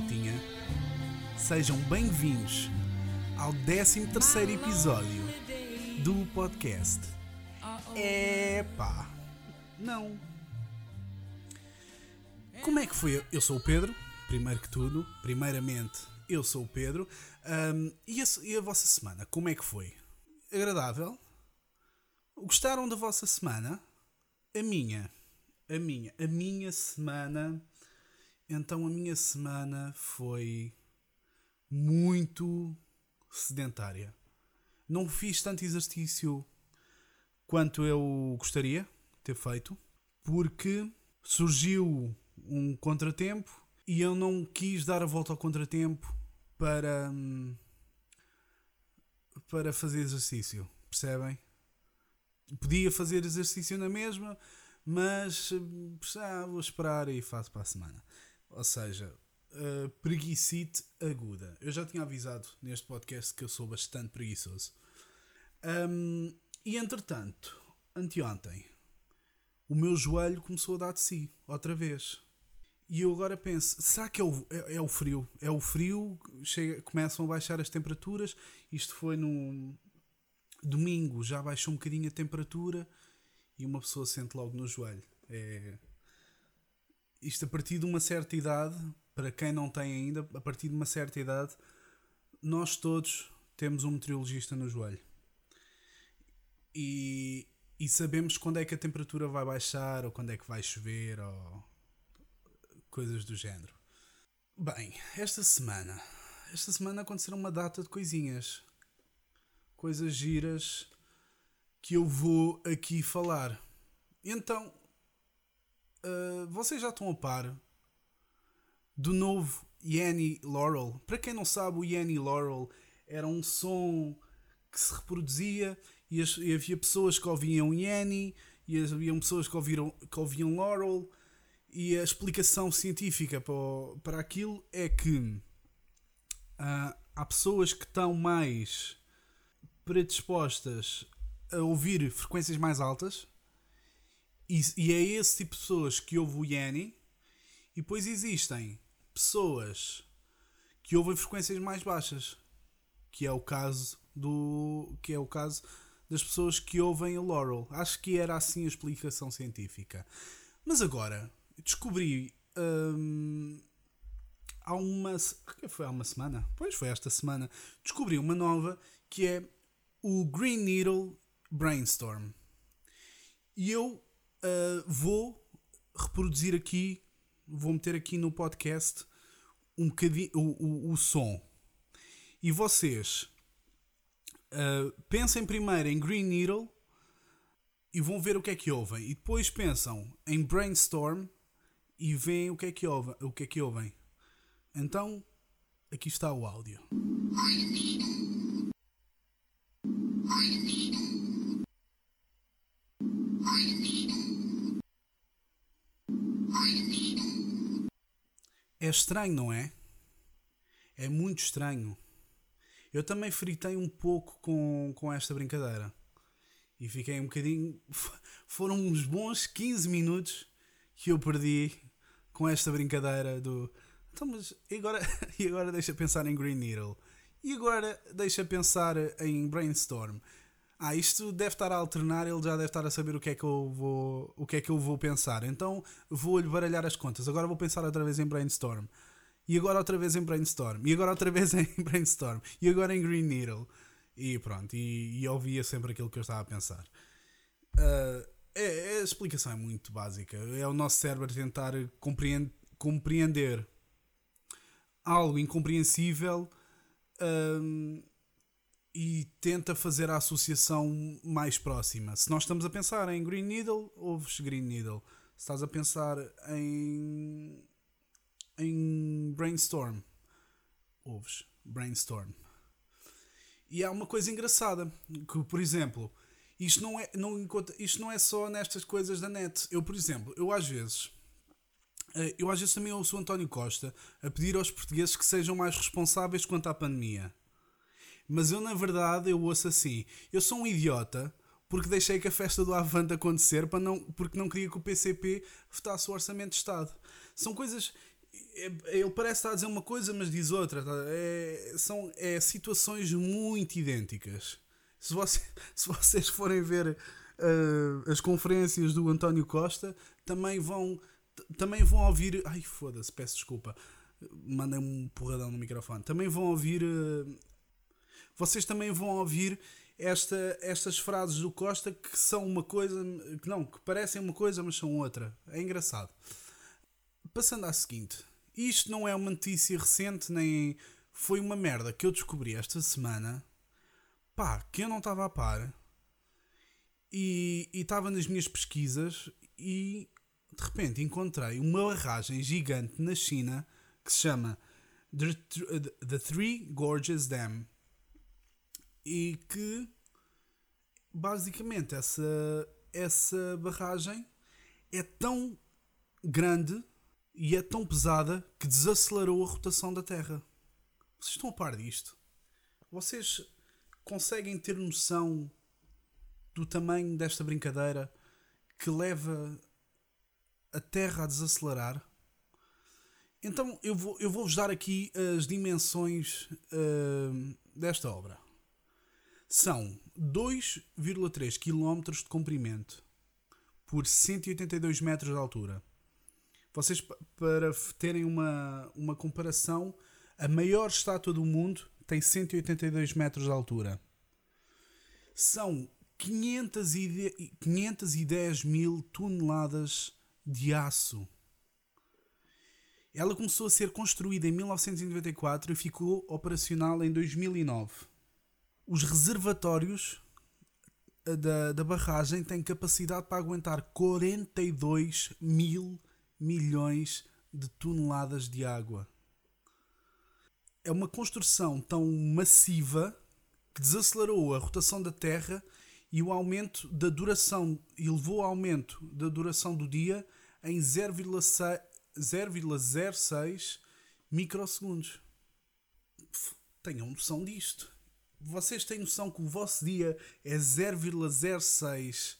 maltinha? Sejam bem-vindos ao 13 episódio do podcast. Epá, não. Como é que foi? Eu sou o Pedro, primeiro que tudo. Primeiramente, eu sou o Pedro. Um, e, a, e a vossa semana, como é que foi? Agradável? Gostaram da vossa semana? A minha, a minha, a minha semana. Então a minha semana foi muito sedentária. Não fiz tanto exercício quanto eu gostaria ter feito, porque surgiu um contratempo e eu não quis dar a volta ao contratempo para para fazer exercício, percebem? Podia fazer exercício na mesma, mas ah, vou esperar e faço para a semana. Ou seja, uh, preguicite aguda. Eu já tinha avisado neste podcast que eu sou bastante preguiçoso. Um, e entretanto, anteontem, o meu joelho começou a dar de si, outra vez. E eu agora penso, será que é o, é, é o frio? É o frio, chega, começam a baixar as temperaturas. Isto foi no domingo, já baixou um bocadinho a temperatura e uma pessoa sente logo no joelho. É, isto a partir de uma certa idade, para quem não tem ainda, a partir de uma certa idade, nós todos temos um meteorologista no joelho. E, e sabemos quando é que a temperatura vai baixar, ou quando é que vai chover, ou coisas do género. Bem, esta semana, esta semana aconteceram uma data de coisinhas, coisas giras que eu vou aqui falar. Então, uh, vocês já estão a par do novo Yanny Laurel. Para quem não sabe, o Yanny Laurel era um som que se reproduzia e, as, e havia pessoas que ouviam Yanny e havia pessoas que, ouviram, que ouviam Laurel. E a explicação científica para, para aquilo é que uh, há pessoas que estão mais predispostas a ouvir frequências mais altas e, e é esse tipo de pessoas que ouve o Yanny. E depois existem pessoas que ouvem frequências mais baixas, que é o caso do que é o caso das pessoas que ouvem o Laurel. Acho que era assim a explicação científica. Mas agora descobri hum, há uma foi há uma semana, pois foi esta semana, descobri uma nova que é o Green Needle Brainstorm. E eu uh, vou reproduzir aqui, vou meter aqui no podcast um bocadinho o, o, o som. E vocês uh, pensem primeiro em Green Needle e vão ver o que é que ouvem. E depois pensam em Brainstorm e veem o que é que ouvem. O que é que ouvem. Então, aqui está o áudio. É estranho, não é? É muito estranho. Eu também fritei um pouco com, com esta brincadeira. E fiquei um bocadinho. Foram uns bons 15 minutos que eu perdi com esta brincadeira do. Então, mas e agora, e agora deixa pensar em Green Needle. E agora deixa pensar em Brainstorm ah, isto deve estar a alternar, ele já deve estar a saber o que é que eu vou, o que é que eu vou pensar. Então vou-lhe baralhar as contas. Agora vou pensar outra vez em brainstorm. E agora outra vez em brainstorm. E agora outra vez em brainstorm. E agora em green needle. E pronto, e, e ouvia sempre aquilo que eu estava a pensar. Uh, é, a explicação é muito básica. É o nosso cérebro tentar compreender, compreender algo incompreensível. Uh, e tenta fazer a associação mais próxima. Se nós estamos a pensar em Green Needle, ouves Green Needle. Se estás a pensar em, em Brainstorm, ouves Brainstorm. E há uma coisa engraçada, que por exemplo, isto não é, não, isto não é só nestas coisas da net. Eu, por exemplo, eu às vezes eh, eu às vezes também ouço o António Costa a pedir aos portugueses que sejam mais responsáveis quanto à pandemia. Mas eu, na verdade, eu ouço assim: eu sou um idiota porque deixei que a festa do Avante acontecer para não, porque não queria que o PCP votasse o Orçamento de Estado. São coisas. é, ele parece estar a dizer uma coisa, mas diz outra. Tá? É, são é, situações muito idênticas. Se, você, se vocês forem ver uh, as conferências do António Costa, também vão, também vão ouvir. Ai, foda-se, peço desculpa. Mandei um porradão no microfone. Também vão ouvir. Uh, vocês também vão ouvir esta, estas frases do Costa que são uma coisa. que não, que parecem uma coisa, mas são outra. É engraçado. Passando à seguinte. Isto não é uma notícia recente, nem. Foi uma merda que eu descobri esta semana. Pá, que eu não estava a par. E estava nas minhas pesquisas e de repente encontrei uma barragem gigante na China que se chama The, The Three Gorges Dam e que basicamente essa, essa barragem é tão grande e é tão pesada que desacelerou a rotação da Terra. Vocês estão a par disto? Vocês conseguem ter noção do tamanho desta brincadeira que leva a Terra a desacelerar? Então eu vou, eu vou vos dar aqui as dimensões uh, desta obra. São 2,3 km de comprimento por 182 metros de altura. Vocês, para terem uma, uma comparação, a maior estátua do mundo tem 182 metros de altura. São 510 mil toneladas de aço. Ela começou a ser construída em 1994 e ficou operacional em 2009. Os reservatórios eh, da, da barragem têm capacidade para aguentar 42 mil milhões de toneladas de água. É uma construção tão massiva que desacelerou a rotação da Terra e o aumento da duração e levou ao aumento da duração do dia em 0,06 microsegundos. Tenham noção disto vocês têm noção que o vosso dia é 0,06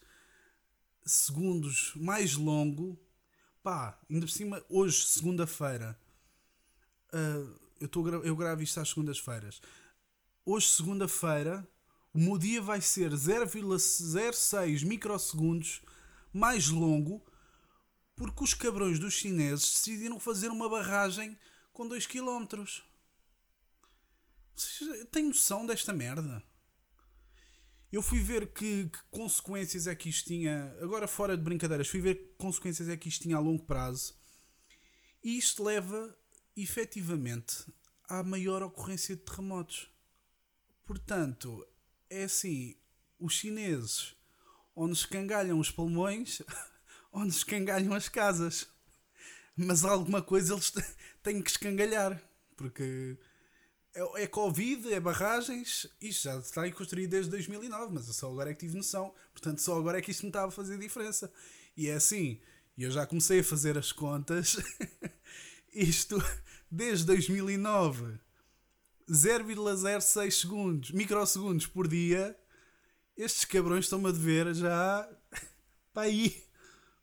segundos mais longo. Pá, ainda por cima, hoje, segunda-feira, uh, eu, eu gravo isto às segundas-feiras. Hoje, segunda-feira, o meu dia vai ser 0,06 microsegundos mais longo porque os cabrões dos chineses decidiram fazer uma barragem com 2 km. Tem noção desta merda? Eu fui ver que, que, consequências é que isto tinha. Agora, fora de brincadeiras, fui ver que consequências é que isto tinha a longo prazo. E isto leva, efetivamente, à maior ocorrência de terremotos. Portanto, é assim: os chineses, onde escangalham os pulmões, onde escangalham as casas. Mas alguma coisa eles têm que escangalhar. Porque é, é Covid, é barragens, isto já está aí construído desde 2009, mas eu só agora é que tive noção, portanto só agora é que isto me estava a fazer diferença. E é assim, eu já comecei a fazer as contas, isto desde 2009, 0,06 segundos, microsegundos por dia, estes cabrões estão-me a dever já para aí,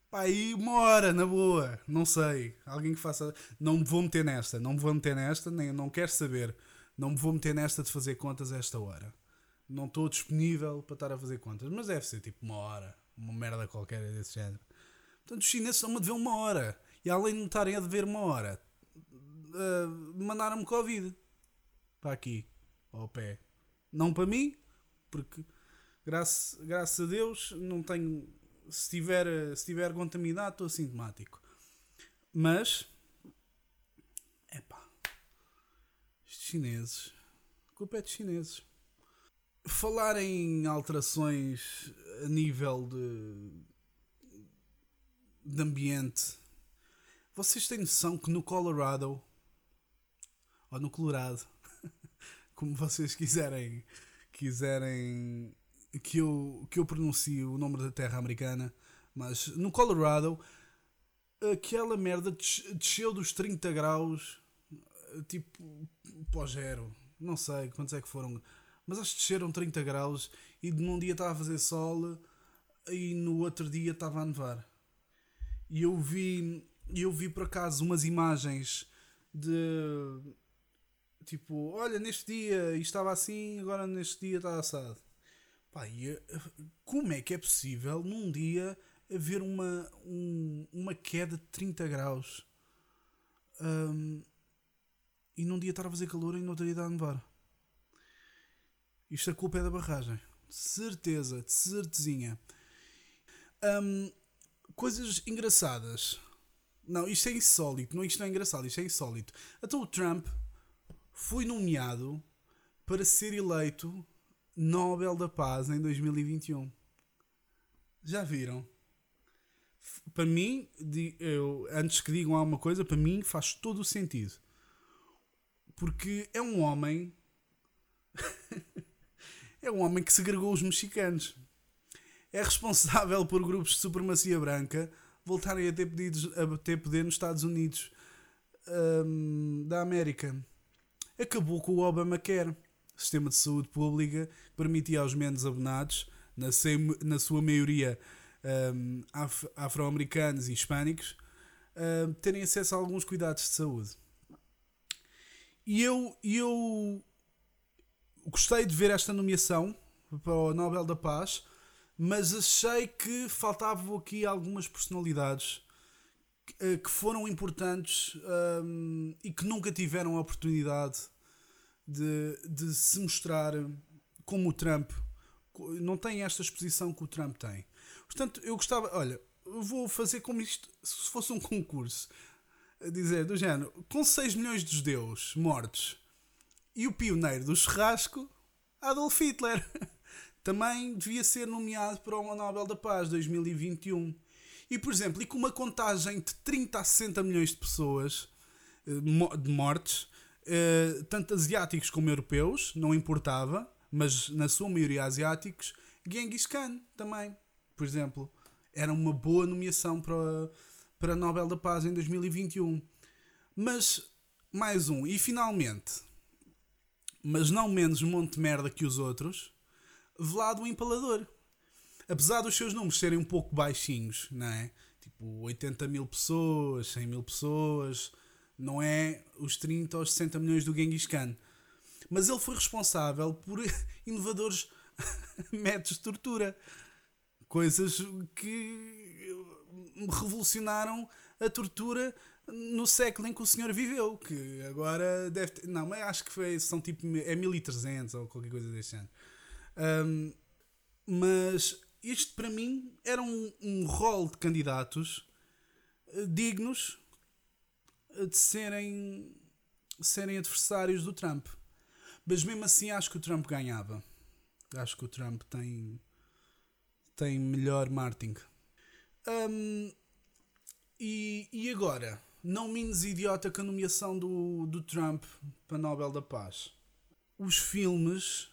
para aí uma hora, na boa, não sei, alguém que faça, não me vou meter nesta, não me vou meter nesta, nem não quero saber não me vou meter nesta de fazer contas a esta hora. Não estou disponível para estar a fazer contas, mas deve ser tipo uma hora, uma merda qualquer desse género. Portanto, os chineses estão-me a dever uma hora. E além de me estarem a dever uma hora, uh, mandaram-me Covid para aqui, ao pé. Não para mim, porque graças, graças a Deus não tenho. Se estiver, se estiver contaminado, estou assintomático. Mas chineses. A culpa é chineses. Falar em alterações a nível de, de ambiente. Vocês têm noção que no Colorado ou no Colorado, como vocês quiserem, quiserem que eu, que eu pronuncie o nome da terra americana, mas no Colorado aquela merda desceu dos 30 graus tipo pós-zero, não sei quantos é que foram, mas acho que desceram 30 graus e num dia estava a fazer sol e no outro dia estava a nevar. E eu vi, eu vi por acaso umas imagens de tipo, olha, neste dia estava assim, agora neste dia está assado. Pá, e, eh, como é que é possível num dia haver uma, um, uma queda de 30 graus um, e num dia estar a fazer calor e no outro dia a nevar? Isto a culpa é da barragem. De certeza, de certezinha. Um, coisas engraçadas. Não, isto é insólito. Não, isto não é engraçado, isto é insólito. Então o Trump foi nomeado para ser eleito Nobel da Paz em 2021. Já viram? Para mim, eu, antes que digam alguma coisa, para mim faz todo o sentido. Porque é um homem. é um homem que segregou os mexicanos. É responsável por grupos de supremacia branca voltarem a ter, pedidos, a ter poder nos Estados Unidos um, da América. Acabou com o Obamacare, sistema de saúde pública que permitia aos menos abonados, na, na sua maioria um, af, afro-americanos e hispânicos, um, terem acesso a alguns cuidados de saúde. E eu, eu gostei de ver esta nomeação para o Nobel da Paz mas achei que faltavam aqui algumas personalidades que, eh, foram importantes um, e que nunca tiveram a oportunidade de, de se mostrar como o Trump não tem esta exposição que o Trump tem. Portanto, eu gostava, olha, vou fazer como isto se fosse um concurso. A dizer, do género, com 6 milhões de judeus mortos e o pioneiro do churrasco, Adolf Hitler. também devia ser nomeado para o Nobel da Paz 2021. E, por exemplo, e com uma contagem de 30 a 60 milhões de pessoas eh, de mortes, eh, tanto asiáticos como europeus, não importava, mas na sua maioria asiáticos, Genghis Khan também, por exemplo. Era uma boa nomeação para, para Nobel da Paz em 2021. Mas, mais um, e finalmente, mas não menos monte de merda que os outros, Vlado o Empalador. Apesar dos seus números serem um pouco baixinhos, não é? Tipo 80 mil pessoas, 100 mil pessoas, não é os 30 ou 60 milhões do Genghis Khan. Mas ele foi responsável por inovadores métodos de tortura. Coisas que revolucionaram a tortura no século em que o senhor viveu, que agora deve ter, não, mas acho que foi, são tipo, é 1300 ou qualquer coisa desse ano. Um, mas isto para mim era um, um rol de candidatos uh, dignos eh, de serem, serem adversários do Trump. Mas mesmo assim acho que o Trump ganhava. Acho que o Trump tem, tem melhor marketing. Um, e, e agora? Não menos idiota que a nomeação do, do Trump para Nobel da Paz. Os filmes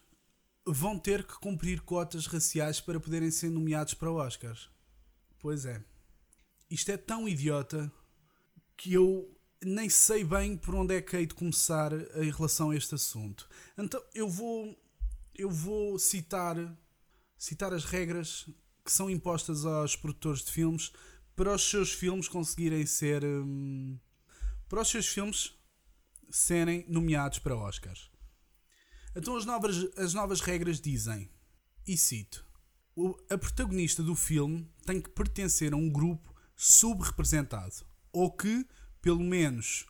vão ter que cumprir cotas raciais para poderem ser nomeados para o Oscar. Pois é. Isto é tão idiota que eu nem sei bem por onde é que hei de começar em relação a este assunto. Então eu vou eu vou citar citar as regras que são impostas aos produtores de filmes para os seus filmes conseguirem ser hum, para os seus filmes serem nomeados para Oscars. Então as novas, as novas regras dizem, e cito, a protagonista do filme tem que pertencer a um grupo subrepresentado, ou que, pelo menos,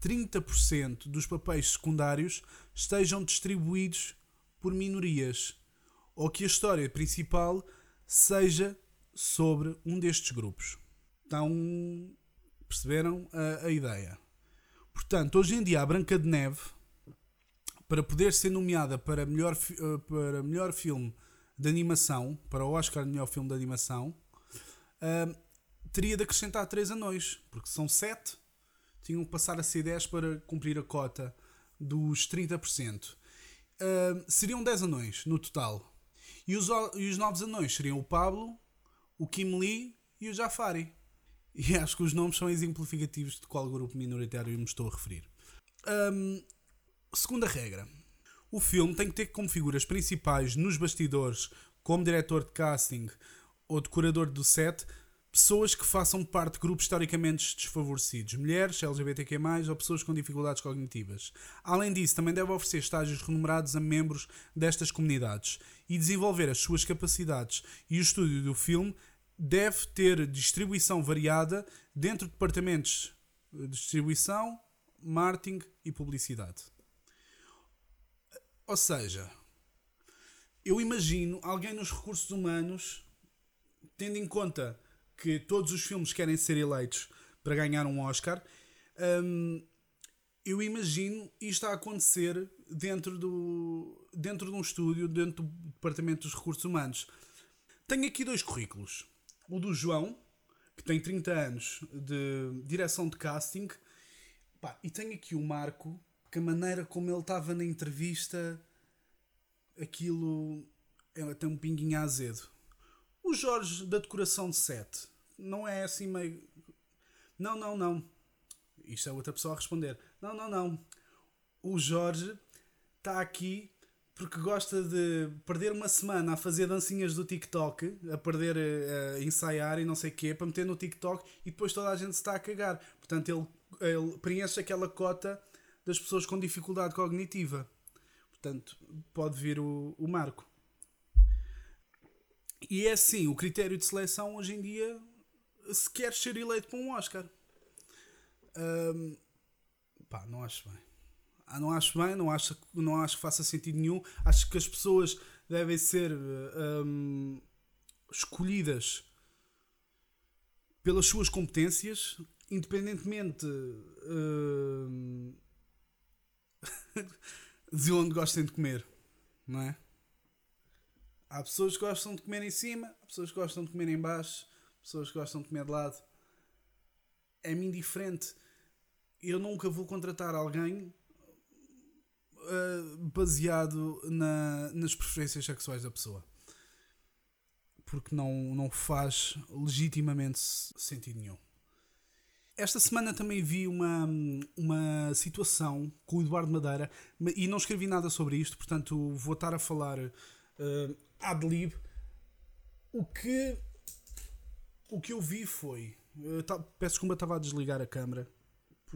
30% dos papéis secundários estejam distribuídos por minorias, ou que a história principal seja sobre um destes grupos. Então, perceberam a, a ideia? Portanto, hoje em dia a Branca de Neve para poder ser nomeada para melhor, eh, para melhor filme de animação, para o Oscar de melhor filme de animação, uh, teria de acrescentar 3 anões, porque são 7, tinham que passar a ser 10 para cumprir a cota dos 30%. Uh, seriam 10 anões no total. E os, e os novos anões seriam o Pablo, o Kim Lee e o Jafari. E acho que os nomes são exemplificativos de qual grupo minoritário me estou a referir. Um, Segunda regra: o filme tem que ter como figuras principais nos bastidores, como diretor de casting ou decorador do set, pessoas que façam parte de grupos historicamente desfavorecidos, mulheres, LGBTQ+, ou pessoas com dificuldades cognitivas. Além disso, também deve oferecer estágios remunerados a membros destas comunidades e desenvolver as suas capacidades. E o estúdio do filme deve ter distribuição variada dentro de departamentos de distribuição, marketing e publicidade. Ou seja, eu imagino alguém nos recursos humanos, tendo em conta que todos os filmes querem ser eleitos para ganhar um Oscar, hum, eu imagino isto a acontecer dentro, do, dentro de um estúdio, dentro do Departamento dos Recursos Humanos. Tenho aqui dois currículos. O do João, que tem 30 anos de direção de casting, pá, e tenho aqui o Marco, que a maneira como ele estava na entrevista, aquilo é, tem um pinguinho azedo. O Jorge da decoração de set não é assim meio. Não, não, não. Isto é outra pessoa a responder. Não, não, não. O Jorge está aqui porque gosta de perder uma semana a fazer dancinhas do TikTok, a perder, a ensaiar e não sei o quê, para meter no TikTok e depois toda a gente se está a cagar. Portanto, ele, ele preenche aquela cota das pessoas com dificuldade cognitiva. Portanto, pode vir o, o marco. E é assim, o critério de seleção hoje em dia, se queres ser eleito para um Oscar. Um, pá, não acho bem. Ah, não acho bem, não acho, não acho que faça sentido nenhum. Acho que as pessoas devem ser um, escolhidas pelas suas competências, independentemente um, de onde gostem de comer, não é? Há pessoas que gostam de comer em cima, há pessoas que gostam de comer em baixo, pessoas que gostam de comer de lado. É-me indiferente. Eu nunca vou contratar alguém uh, baseado na, nas preferências sexuais da pessoa. Porque não, não faz legitimamente sentido nenhum. Esta semana também vi uma, uma situação com o Eduardo Madeira e não escrevi nada sobre isto, portanto vou estar a falar uh, ad lib. O que, o que eu vi foi. Uh, tá, peço desculpa, estava a desligar a câmera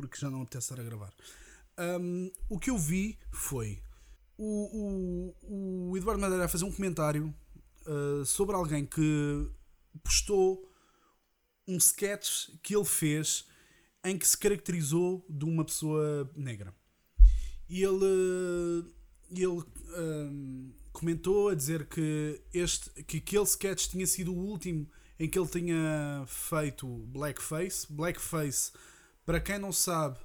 porque já não apetece estar a gravar. Um, o que eu vi foi o, o, o Eduardo Madeira a fazer um comentário uh, sobre alguém que postou um sketch que ele fez em que se caracterizou de uma pessoa negra. E ele, ele um, comentou a dizer que, este, que aquele sketch tinha sido o último em que ele tinha feito blackface. Blackface, para quem não sabe,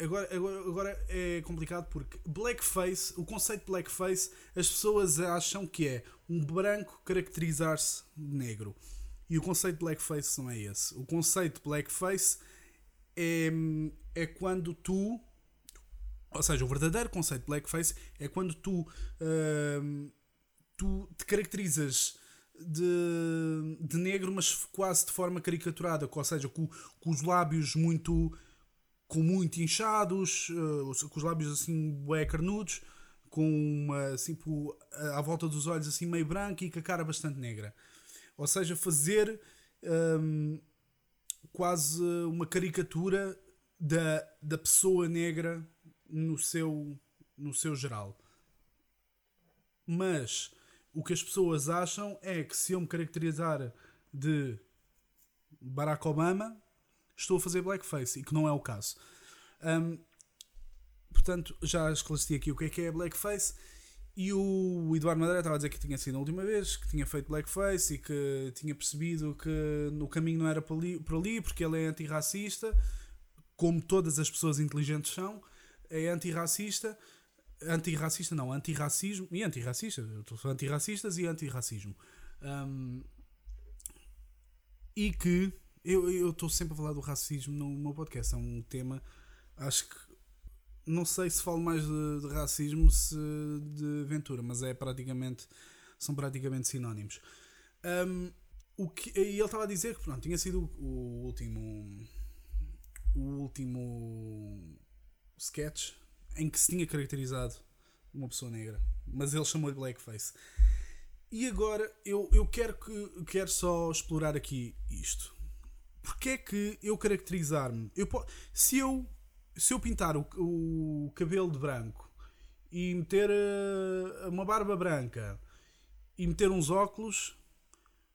agora, agora, agora é complicado porque blackface, o conceito de blackface, as pessoas acham que é um branco caracterizar-se de negro. E o conceito de blackface não é esse. O conceito de blackface é, é quando tu. Ou seja, o verdadeiro conceito de blackface é quando tu, uh, tu te caracterizas de, de negro, mas quase de forma caricaturada, ou seja, com, com os lábios muito com muito inchados, uh, com os lábios assim bué carnudos, com uma, assim, à volta dos olhos assim meio branco e com a cara bastante negra. Ou seja, fazer um, quase uma caricatura da, da pessoa negra no seu, no seu geral. Mas o que as pessoas acham é que se eu me caracterizar de Barack Obama, estou a fazer blackface, e que não é o caso. Um, portanto, já esclareci aqui o que é que é blackface e o Eduardo Madeira estava a dizer que tinha sido a última vez, que tinha feito blackface e que tinha percebido que no caminho não era por ali, por ali porque ele é antirracista, como todas as pessoas inteligentes são, é antirracista. Antirracista não, antirracismo e antirracista. Antirracistas e antirracismo. Um, e que eu estou sempre a falar do racismo no meu podcast, é um tema, acho que não sei se falo mais de, de, racismo se de aventura, mas é praticamente são praticamente sinónimos. Um, o que, e ele estava a dizer que pronto, tinha sido o último o último sketch em que se tinha caracterizado uma pessoa negra, mas ele chamou de blackface. E agora eu, eu quero que quero só explorar aqui isto. Porque é que eu caracterizar-me? Eu, se, eu, se eu pintar o, o cabelo de branco e meter uh, uma barba branca e meter uns óculos,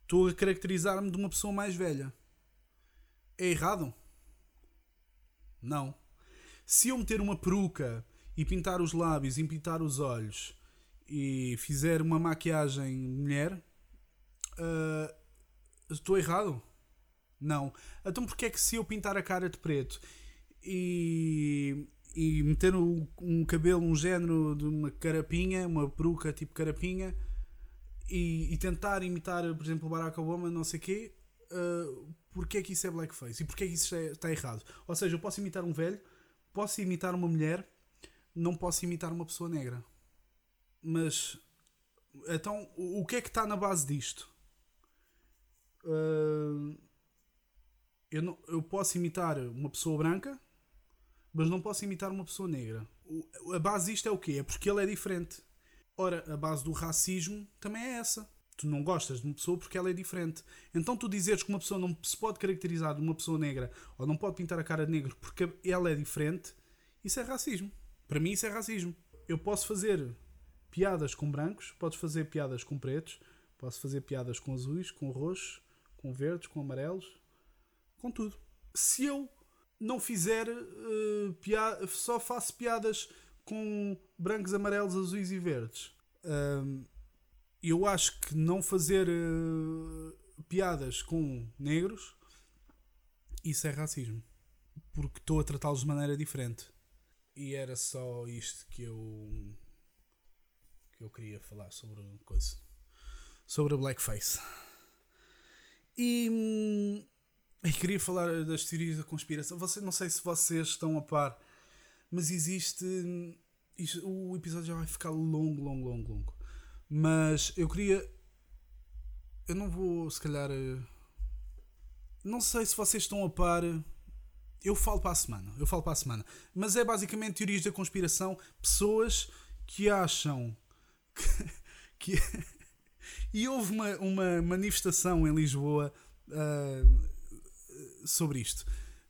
estou a caracterizar-me de uma pessoa mais velha. É errado? Não. Se eu meter uma peruca e pintar os lábios e pintar os olhos e fizer uma maquiagem mulher, uh, estou errado? Não. Então porquê é que se eu pintar a cara de preto e, e meter um, um cabelo, um género de uma carapinha, uma peruca tipo carapinha, e, e, tentar imitar, por exemplo, Barack Obama, não sei o quê, uh, porque é que isso é blackface? E porque é que isso está errado? Ou seja, eu posso imitar um velho, posso imitar uma mulher, não posso imitar uma pessoa negra. Mas, então, o, que é que está na base disto? Uh, eu, não, eu posso imitar uma pessoa branca, mas não posso imitar uma pessoa negra. O, a base disto é o quê? É porque ele é diferente. Ora, a base do racismo também é essa. Tu não gostas de uma pessoa porque ela é diferente. Então tu dizeres que uma pessoa não se pode caracterizar de uma pessoa negra ou não pode pintar a cara de negro porque ela é diferente, isso é racismo. Para mim isso é racismo. Eu posso fazer piadas com brancos, podes fazer piadas com pretos, posso fazer piadas com azuis, com roxos, com verdes, com amarelos, com tudo. Se eu não fizer uh, piada, só faço piadas com brancos, amarelos, azuis e verdes. Uh, eu acho que não fazer uh, piadas com negros isso é racismo. Porque estou a tratá-los de maneira diferente. E era só isto que eu que eu queria falar sobre coisa. Sobre a blackface. E, hum, e queria falar das teorias da conspiração. Você, não sei se vocês estão a par, mas existe. Isto, o episódio já vai ficar longo, longo, longo, longo. Mas eu queria. Eu não vou, se calhar. Eh, não sei se vocês estão a par. Eu falo para a semana. Eu falo para a semana. Mas é basicamente teorias da conspiração. Pessoas que acham que. que e houve uma, uma manifestação em Lisboa. Uh, sobre isto.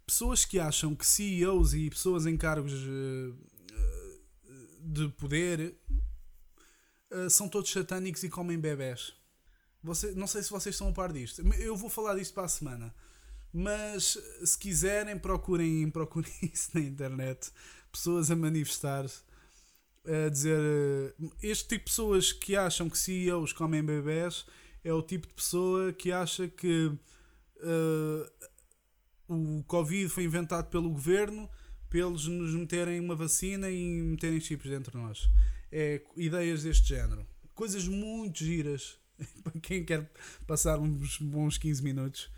Pessoas que acham que CEOs e pessoas em cargos uh, de poder uh, são todos satânicos e comem bebés. Você, não sei se vocês estão a par disto. Eu vou falar disto para a semana. Mas se quiserem, procurem, procurem isso na internet. Pessoas a manifestar-se. A dizer. Este tipo de pessoas que acham que CEOs comem bebés é o tipo de pessoa que acha que uh, o Covid foi inventado pelo governo para eles nos meterem uma vacina e meterem chips dentro de nós. É ideias deste género. Coisas muito giras. para quem quer passar uns bons 15 minutos,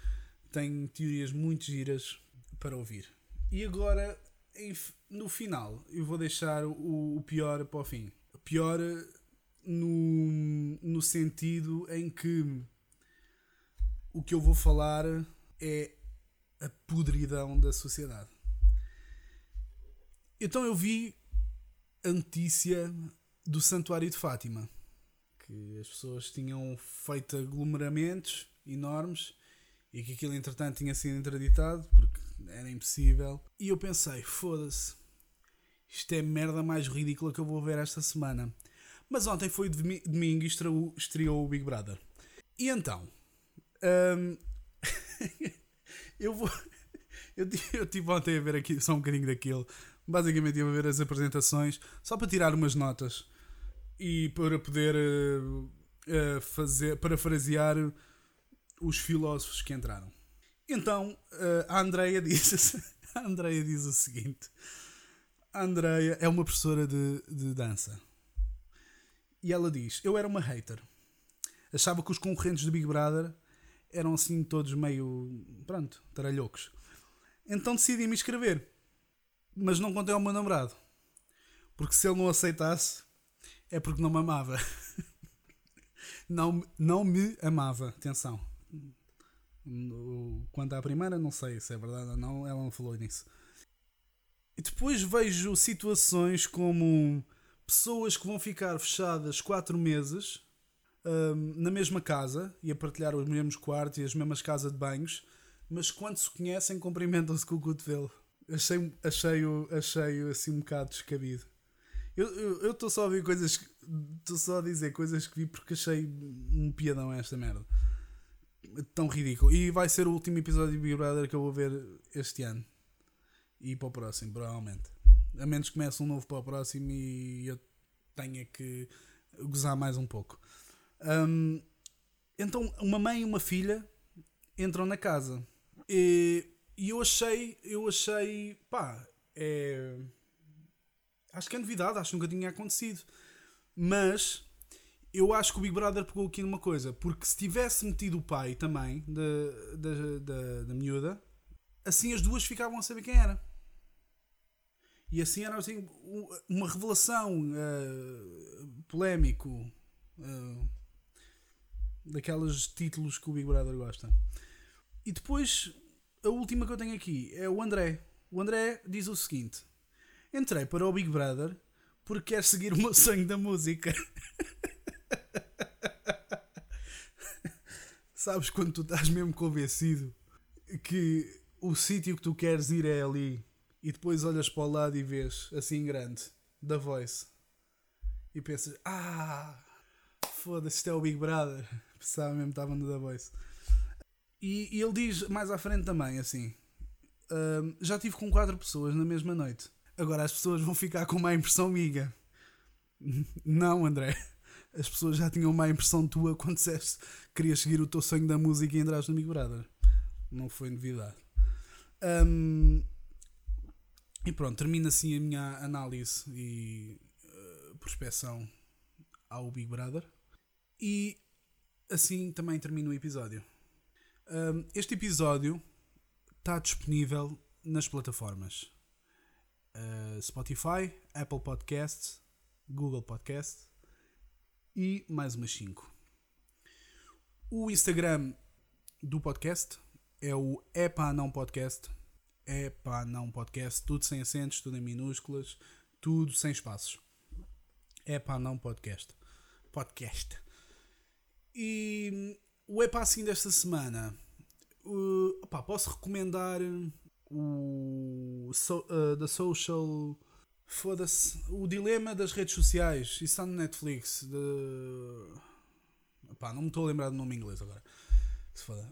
tem teorias muito giras para ouvir. E agora, no final, eu vou deixar o, pior para o fim. O pior no, no sentido em que o que eu vou falar é a podridão da sociedade. Então eu vi a notícia do Santuário de Fátima, que as pessoas tinham feito aglomeramentos enormes e que aquilo entretanto tinha sido interditado porque era impossível. E eu pensei, foda-se, isto é a merda mais ridícula que eu vou ver esta semana. Mas ontem foi domingo e estreou, o Big Brother. E então, hum, eu vou. Eu, eu tive ontem a ver aqui só um bocadinho daquilo. Basicamente, ia ver as apresentações só para tirar umas notas e para poder uh, fazer, parafrasear os filósofos que entraram. Então, uh, a Andreia diz, a Andreia diz o seguinte: a Andreia é uma professora de, de dança e ela diz: Eu era uma hater, achava que os concorrentes do Big Brother eram assim todos meio. pronto, taralhocos. Então decidi me inscrever. Mas não contei ao meu namorado. Porque se ele não aceitasse, é porque não me amava. não, não me amava. Atenção. Quanto à primeira, não sei se é verdade ou não, ela não falou nisso. E depois vejo situações como pessoas que vão ficar fechadas 4 meses um, na mesma casa e a partilhar os mesmos quartos e as mesmas casas de banhos, mas quando se conhecem, cumprimentam-se com o cotovelo. Achei, achei, achei assim um bocado descabido. Eu estou só a ver coisas. Estou só a dizer coisas que vi porque achei um piadão esta merda. Tão ridículo. E vai ser o último episódio de Big Brother que eu vou ver este ano. E para o próximo, provavelmente. A menos que comece um novo para o próximo e eu tenha que gozar mais um pouco. Um, então, uma mãe e uma filha entram na casa. E, e eu achei, eu achei, pá, é. Acho que é novidade, acho que nunca tinha acontecido. Mas eu acho que o Big Brother pegou aqui numa coisa, porque se tivesse metido o pai também da, da, da, da miúda, assim as duas ficavam a saber quem era. E assim era assim, uma revelação uh, polémico. Uh, títulos que o Big Brother gosta. E depois, a última que eu tenho aqui é o André. O André diz o seguinte: Entrei para o Big Brother porque quer seguir o meu sonho da música. Sabes quando tu estás mesmo convencido que o sítio que tu queres ir é ali e depois olhas para o lado e vês assim grande da voice e pensas: Ah, foda-se, isto é o Big Brother. Pensava mesmo que estava no The Voice. E, e, ele diz mais à frente também assim: uh, Já tive com quatro pessoas na mesma noite. Agora as pessoas vão ficar com má impressão miga. Não, André. As pessoas já tinham má impressão tua quando disseste que querias seguir o teu sonho da música e entraste no Big Brother. Não foi novidade. Um, e pronto, termina assim a minha análise e uh, prospeção ao Big Brother. E assim também termina o episódio. Um, este episódio está disponível nas plataformas uh, Spotify, Apple Podcasts, Google Podcasts e mais umas 5. O Instagram do podcast é o Epa Não Podcast pá, não podcast, tudo sem acentos, tudo em minúsculas, tudo sem espaços. Pá, não podcast. Podcast. E o é pá, assim desta semana. Uh, opá, posso recomendar o so, uh, The Social. Foda-se. O Dilema das Redes Sociais. Isso está no Netflix. De... Opá, não me estou a lembrar do nome em inglês agora.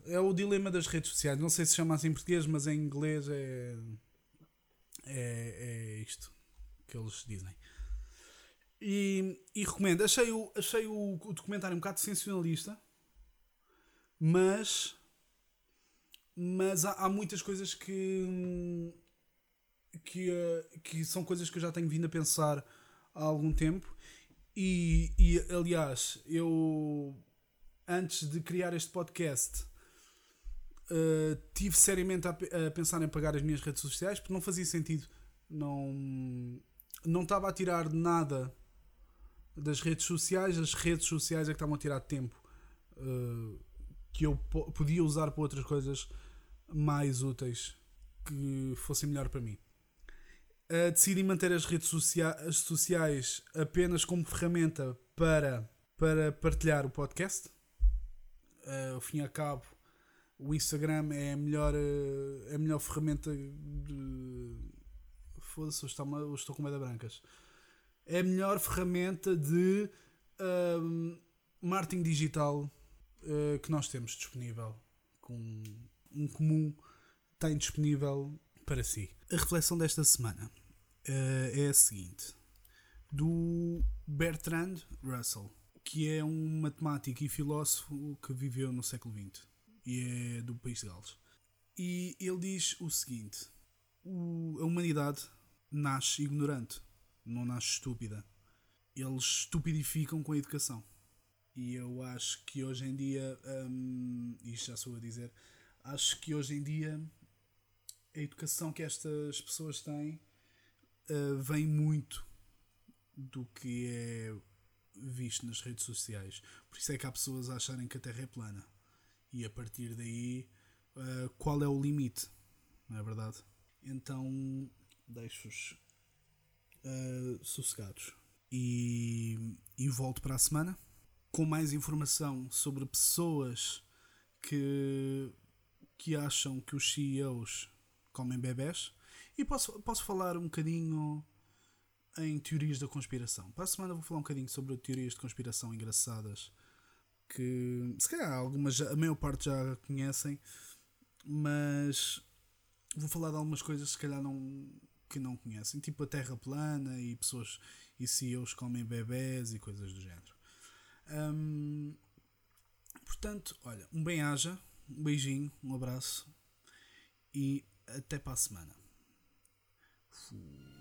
É o dilema das redes sociais. Não sei se chama assim em português, mas em inglês é. É, é isto que eles dizem. E, e recomendo. Achei, o, achei o, o documentário um bocado sensacionalista, mas. Mas há, há muitas coisas que. Que, que são coisas que eu já tenho vindo a pensar há algum tempo. E, e aliás, eu antes de criar este podcast, uh, tive seriamente a, a, pensar em pagar as minhas redes sociais porque não fazia sentido. Não, não estava a tirar nada das redes sociais, as redes sociais é que estavam a tirar tempo uh, que eu podia usar para outras coisas mais úteis que fossem melhor para mim. Uh, decidi manter as redes socia sociais apenas como ferramenta para, para partilhar o podcast uh, ao fim e ao cabo, o Instagram é a melhor, uh, a melhor ferramenta de. Foda-se, estou, estou com medo brancas. É a melhor ferramenta de uh, marketing digital uh, que nós temos disponível. Com um comum tem disponível para si. A reflexão desta semana uh, é a seguinte: do Bertrand Russell que é um matemático e filósofo que viveu no século XX e é do país de Gales. E ele diz o seguinte: o, a humanidade nasce ignorante, não nasce estúpida. Eles estupidificam com a educação. E eu acho que hoje em dia, hum, isto já sou a dizer, acho que hoje em dia a educação que estas pessoas têm uh, vem muito do que é visto nas redes sociais. Por isso é que há pessoas a acharem que a Terra é plana. E a partir daí, uh, qual é o limite? Não é verdade? Então, deixo-os uh, sossegados. E, e volto para a semana com mais informação sobre pessoas que, que acham que os CEOs comem bebés e posso, posso falar um bocadinho em teorias da conspiração. Para a semana vou falar um bocadinho sobre teorias de conspiração engraçadas que se calhar algumas a maior parte já conhecem, mas vou falar de algumas coisas que se calhar não que não conhecem, tipo a Terra plana e pessoas e CEOs comem bebés e coisas do género. Hum, portanto, olha, um bem-aja, um beijinho, um abraço e até para a semana. Fui.